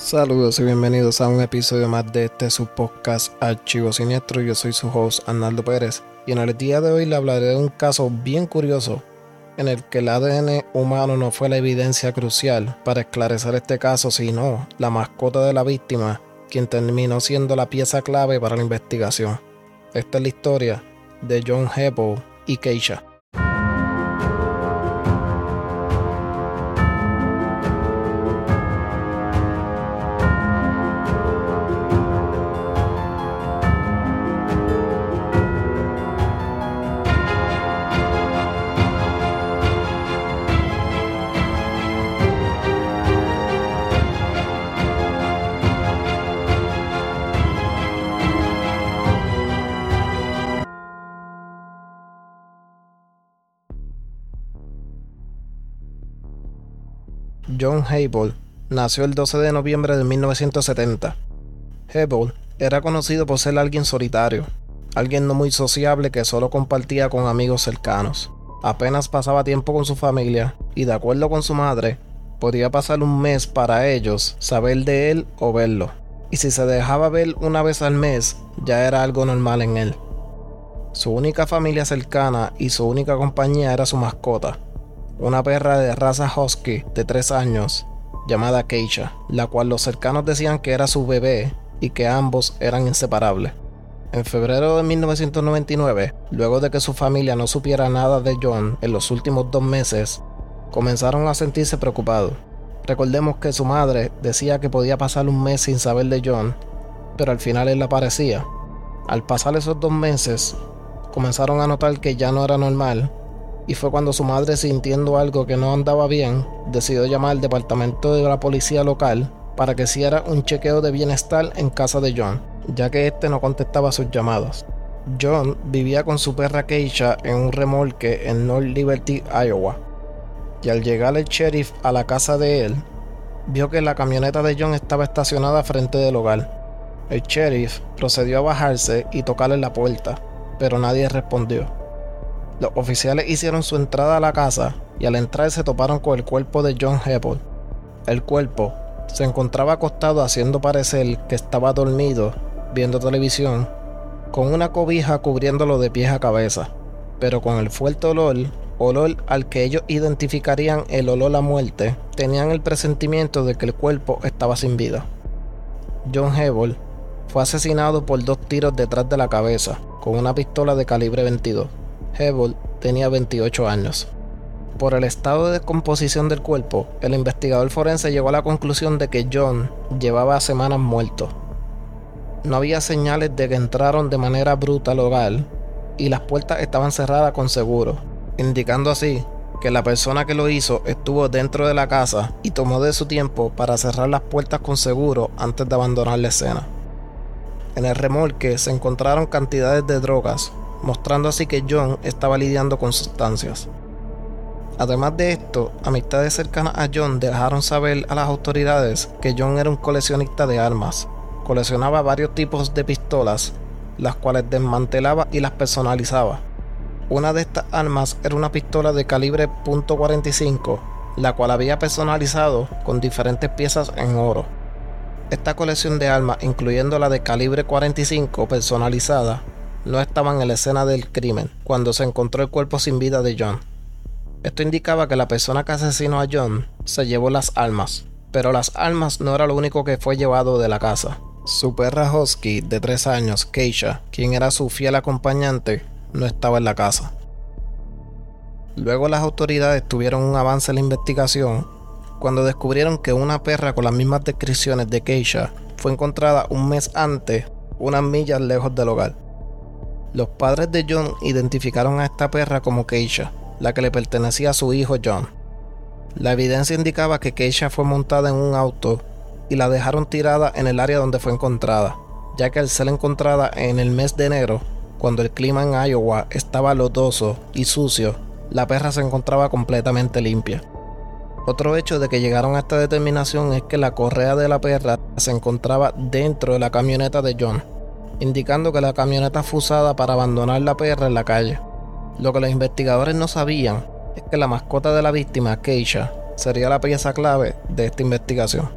Saludos y bienvenidos a un episodio más de este su podcast Archivo Siniestro. Yo soy su host Arnaldo Pérez y en el día de hoy le hablaré de un caso bien curioso en el que el ADN humano no fue la evidencia crucial para esclarecer este caso, sino la mascota de la víctima, quien terminó siendo la pieza clave para la investigación. Esta es la historia de John Heppel y Keisha. John Hable nació el 12 de noviembre de 1970. Hable era conocido por ser alguien solitario, alguien no muy sociable que solo compartía con amigos cercanos. Apenas pasaba tiempo con su familia y de acuerdo con su madre, podía pasar un mes para ellos saber de él o verlo. Y si se dejaba ver una vez al mes, ya era algo normal en él. Su única familia cercana y su única compañía era su mascota, una perra de raza husky de 3 años llamada Keisha, la cual los cercanos decían que era su bebé y que ambos eran inseparables. En febrero de 1999, luego de que su familia no supiera nada de John en los últimos dos meses, comenzaron a sentirse preocupados. Recordemos que su madre decía que podía pasar un mes sin saber de John, pero al final él aparecía. Al pasar esos dos meses, comenzaron a notar que ya no era normal y fue cuando su madre, sintiendo algo que no andaba bien, decidió llamar al departamento de la policía local para que hiciera un chequeo de bienestar en casa de John, ya que este no contestaba sus llamadas. John vivía con su perra Keisha en un remolque en North Liberty, Iowa, y al llegar el sheriff a la casa de él, vio que la camioneta de John estaba estacionada frente del hogar. El sheriff procedió a bajarse y tocarle la puerta, pero nadie respondió. Los oficiales hicieron su entrada a la casa y al entrar se toparon con el cuerpo de John Heppel. El cuerpo se encontraba acostado haciendo parecer que estaba dormido viendo televisión con una cobija cubriéndolo de pies a cabeza, pero con el fuerte olor, olor al que ellos identificarían el olor a muerte, tenían el presentimiento de que el cuerpo estaba sin vida. John Hebel fue asesinado por dos tiros detrás de la cabeza con una pistola de calibre 22. Hebel tenía 28 años. Por el estado de descomposición del cuerpo, el investigador forense llegó a la conclusión de que John llevaba semanas muerto. No había señales de que entraron de manera bruta al hogar y las puertas estaban cerradas con seguro, indicando así que la persona que lo hizo estuvo dentro de la casa y tomó de su tiempo para cerrar las puertas con seguro antes de abandonar la escena. En el remolque se encontraron cantidades de drogas, mostrando así que John estaba lidiando con sustancias. Además de esto, amistades cercanas a John dejaron saber a las autoridades que John era un coleccionista de armas. Coleccionaba varios tipos de pistolas, las cuales desmantelaba y las personalizaba. Una de estas armas era una pistola de calibre .45, la cual había personalizado con diferentes piezas en oro. Esta colección de armas, incluyendo la de calibre 45 personalizada, no estaban en la escena del crimen cuando se encontró el cuerpo sin vida de John. Esto indicaba que la persona que asesinó a John se llevó las armas, pero las armas no era lo único que fue llevado de la casa. Su perra Husky de 3 años, Keisha, quien era su fiel acompañante, no estaba en la casa. Luego las autoridades tuvieron un avance en la investigación cuando descubrieron que una perra con las mismas descripciones de Keisha fue encontrada un mes antes, unas millas lejos del hogar. Los padres de John identificaron a esta perra como Keisha, la que le pertenecía a su hijo John. La evidencia indicaba que Keisha fue montada en un auto y la dejaron tirada en el área donde fue encontrada, ya que al ser encontrada en el mes de enero, cuando el clima en Iowa estaba lodoso y sucio, la perra se encontraba completamente limpia. Otro hecho de que llegaron a esta determinación es que la correa de la perra se encontraba dentro de la camioneta de John, indicando que la camioneta fue usada para abandonar la perra en la calle. Lo que los investigadores no sabían es que la mascota de la víctima, Keisha, sería la pieza clave de esta investigación.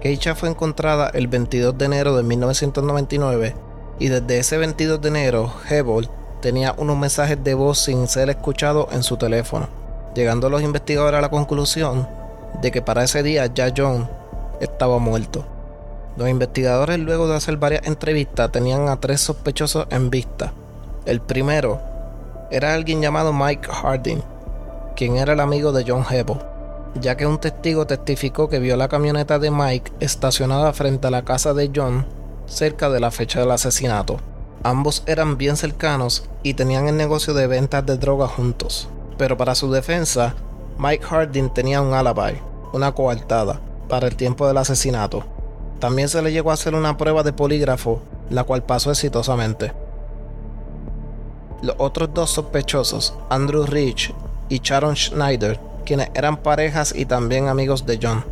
Keisha fue encontrada el 22 de enero de 1999 y desde ese 22 de enero, Hebel tenía unos mensajes de voz sin ser escuchado en su teléfono, llegando los investigadores a la conclusión de que para ese día ya John estaba muerto. Los investigadores luego de hacer varias entrevistas tenían a tres sospechosos en vista. El primero era alguien llamado Mike Harding, quien era el amigo de John Hebel, ya que un testigo testificó que vio la camioneta de Mike estacionada frente a la casa de John cerca de la fecha del asesinato. Ambos eran bien cercanos y tenían el negocio de ventas de droga juntos. Pero para su defensa, Mike Harding tenía un alibi, una coartada, para el tiempo del asesinato. También se le llegó a hacer una prueba de polígrafo, la cual pasó exitosamente. Los otros dos sospechosos, Andrew Rich y Sharon Schneider, quienes eran parejas y también amigos de John.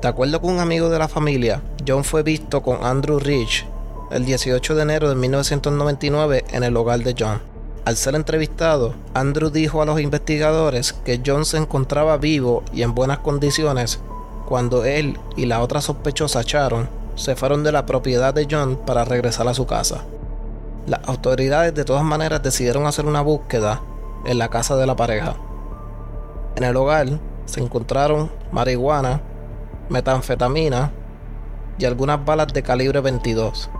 De acuerdo con un amigo de la familia, John fue visto con Andrew Rich el 18 de enero de 1999 en el hogar de John. Al ser entrevistado, Andrew dijo a los investigadores que John se encontraba vivo y en buenas condiciones cuando él y la otra sospechosa Sharon se fueron de la propiedad de John para regresar a su casa. Las autoridades de todas maneras decidieron hacer una búsqueda en la casa de la pareja. En el hogar se encontraron marihuana, metanfetamina y algunas balas de calibre 22,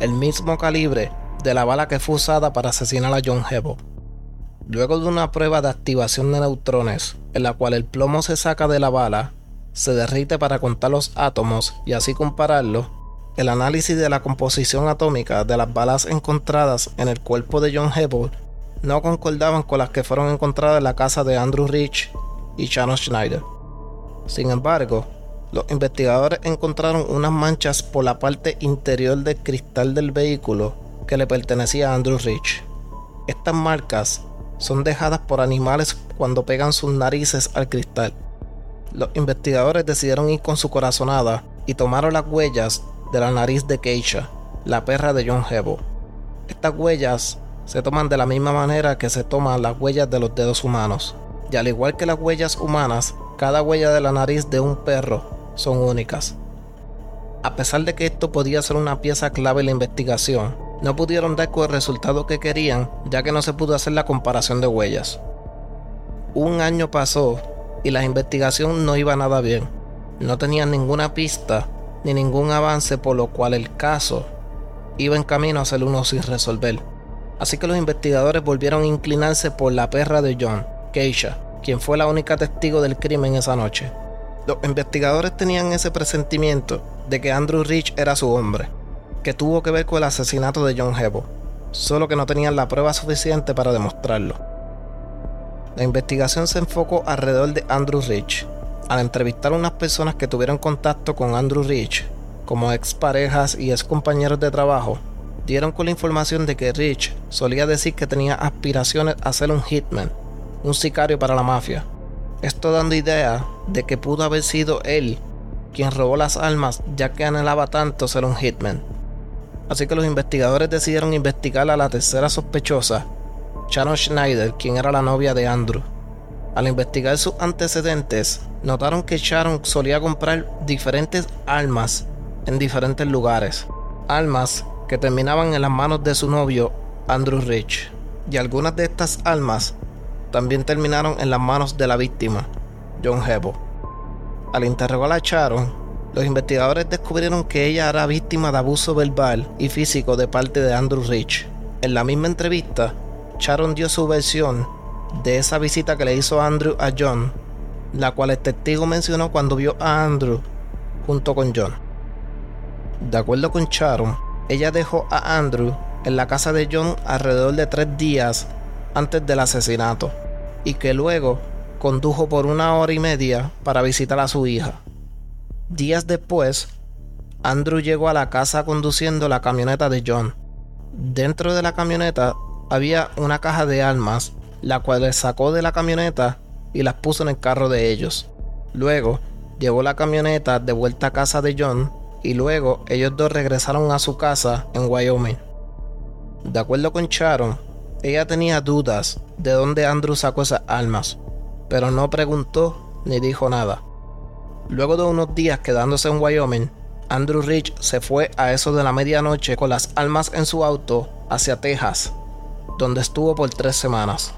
el mismo calibre de la bala que fue usada para asesinar a John Hebo. Luego de una prueba de activación de neutrones, en la cual el plomo se saca de la bala, se derrite para contar los átomos y así compararlos, el análisis de la composición atómica de las balas encontradas en el cuerpo de John Hebo no concordaban con las que fueron encontradas en la casa de Andrew Rich y Shannon Schneider. Sin embargo, los investigadores encontraron unas manchas por la parte interior del cristal del vehículo que le pertenecía a Andrew Rich. Estas marcas son dejadas por animales cuando pegan sus narices al cristal. Los investigadores decidieron ir con su corazonada y tomaron las huellas de la nariz de Keisha, la perra de John Hebo. Estas huellas se toman de la misma manera que se toman las huellas de los dedos humanos. Y al igual que las huellas humanas, cada huella de la nariz de un perro son únicas. A pesar de que esto podía ser una pieza clave en la investigación, no pudieron dar con el resultado que querían ya que no se pudo hacer la comparación de huellas. Un año pasó y la investigación no iba nada bien. No tenían ninguna pista ni ningún avance por lo cual el caso iba en camino a ser uno sin resolver. Así que los investigadores volvieron a inclinarse por la perra de John, Keisha, quien fue la única testigo del crimen esa noche. Los investigadores tenían ese presentimiento de que Andrew Rich era su hombre, que tuvo que ver con el asesinato de John Hebo, solo que no tenían la prueba suficiente para demostrarlo. La investigación se enfocó alrededor de Andrew Rich. Al entrevistar a unas personas que tuvieron contacto con Andrew Rich, como ex parejas y ex compañeros de trabajo, dieron con la información de que Rich solía decir que tenía aspiraciones a ser un hitman, un sicario para la mafia. Esto dando idea de que pudo haber sido él quien robó las armas ya que anhelaba tanto ser un hitman. Así que los investigadores decidieron investigar a la tercera sospechosa, Sharon Schneider, quien era la novia de Andrew. Al investigar sus antecedentes, notaron que Sharon solía comprar diferentes armas en diferentes lugares. Armas que terminaban en las manos de su novio, Andrew Rich. Y algunas de estas armas también terminaron en las manos de la víctima, John Hebo. Al interrogar a Sharon, los investigadores descubrieron que ella era víctima de abuso verbal y físico de parte de Andrew Rich. En la misma entrevista, Sharon dio su versión de esa visita que le hizo Andrew a John, la cual el testigo mencionó cuando vio a Andrew junto con John. De acuerdo con Sharon, ella dejó a Andrew en la casa de John alrededor de tres días antes del asesinato y que luego condujo por una hora y media para visitar a su hija. Días después, Andrew llegó a la casa conduciendo la camioneta de John. Dentro de la camioneta había una caja de armas, la cual le sacó de la camioneta y las puso en el carro de ellos. Luego, llevó la camioneta de vuelta a casa de John y luego ellos dos regresaron a su casa en Wyoming. De acuerdo con Sharon, ella tenía dudas de dónde Andrew sacó esas armas, pero no preguntó ni dijo nada. Luego de unos días quedándose en Wyoming, Andrew Rich se fue a eso de la medianoche con las armas en su auto hacia Texas, donde estuvo por tres semanas.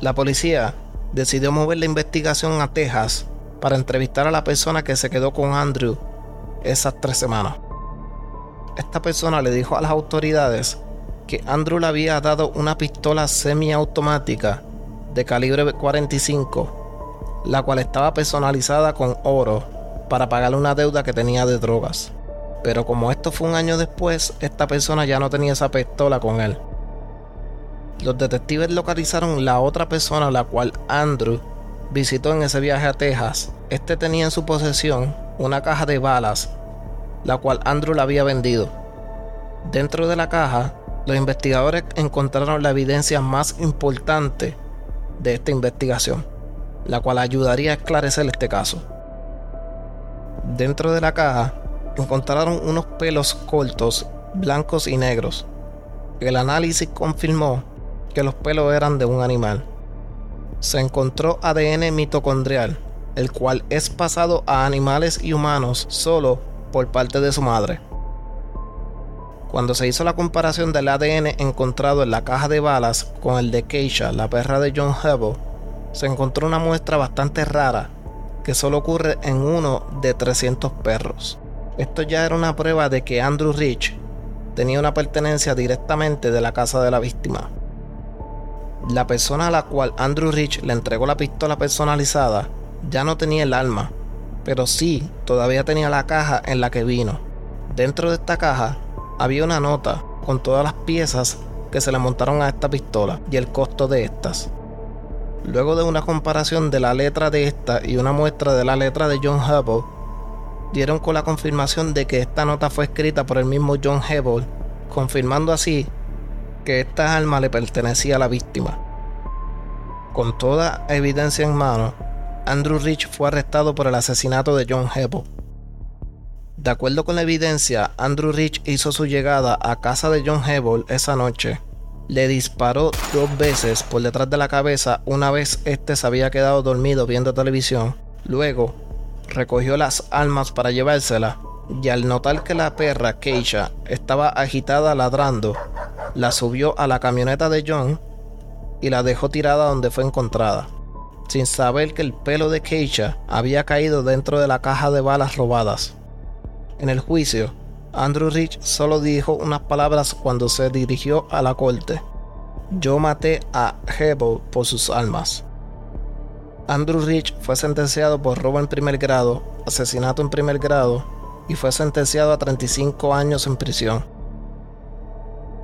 La policía decidió mover la investigación a Texas para entrevistar a la persona que se quedó con Andrew esas tres semanas. Esta persona le dijo a las autoridades que Andrew le había dado una pistola semiautomática de calibre 45, la cual estaba personalizada con oro para pagar una deuda que tenía de drogas. Pero como esto fue un año después, esta persona ya no tenía esa pistola con él. Los detectives localizaron la otra persona la cual Andrew visitó en ese viaje a Texas. Este tenía en su posesión una caja de balas, la cual Andrew la había vendido. Dentro de la caja, los investigadores encontraron la evidencia más importante de esta investigación, la cual ayudaría a esclarecer este caso. Dentro de la caja encontraron unos pelos cortos, blancos y negros. El análisis confirmó que los pelos eran de un animal. Se encontró ADN mitocondrial, el cual es pasado a animales y humanos solo por parte de su madre. Cuando se hizo la comparación del ADN encontrado en la caja de balas con el de Keisha, la perra de John Hubble, se encontró una muestra bastante rara que solo ocurre en uno de 300 perros. Esto ya era una prueba de que Andrew Rich tenía una pertenencia directamente de la casa de la víctima. La persona a la cual Andrew Rich le entregó la pistola personalizada ya no tenía el arma, pero sí todavía tenía la caja en la que vino. Dentro de esta caja había una nota con todas las piezas que se le montaron a esta pistola y el costo de estas. Luego de una comparación de la letra de esta y una muestra de la letra de John Hubble, dieron con la confirmación de que esta nota fue escrita por el mismo John Hubble, confirmando así que esta arma le pertenecía a la víctima. Con toda evidencia en mano, Andrew Rich fue arrestado por el asesinato de John Hubble. De acuerdo con la evidencia, Andrew Rich hizo su llegada a casa de John Hubble esa noche le disparó dos veces por detrás de la cabeza una vez este se había quedado dormido viendo televisión. Luego, recogió las armas para llevárselas y al notar que la perra Keisha estaba agitada ladrando, la subió a la camioneta de John y la dejó tirada donde fue encontrada, sin saber que el pelo de Keisha había caído dentro de la caja de balas robadas. En el juicio, Andrew Rich solo dijo unas palabras cuando se dirigió a la corte. Yo maté a Hebel por sus almas. Andrew Rich fue sentenciado por robo en primer grado, asesinato en primer grado y fue sentenciado a 35 años en prisión.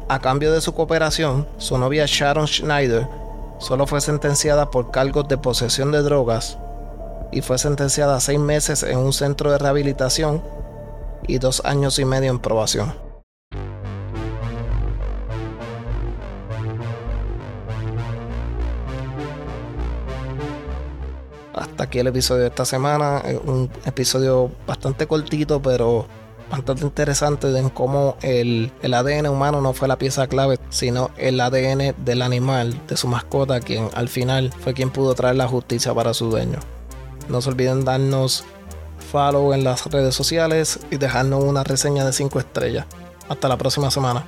A cambio de su cooperación, su novia Sharon Schneider solo fue sentenciada por cargos de posesión de drogas y fue sentenciada a seis meses en un centro de rehabilitación y dos años y medio en probación. Hasta aquí el episodio de esta semana. Un episodio bastante cortito, pero bastante interesante de cómo el, el, ADN humano no fue la pieza clave, sino el ADN del animal, de su mascota, quien al final fue quien pudo traer la justicia para su dueño. No se olviden darnos follow en las redes sociales y dejarnos una reseña de 5 estrellas. Hasta la próxima semana.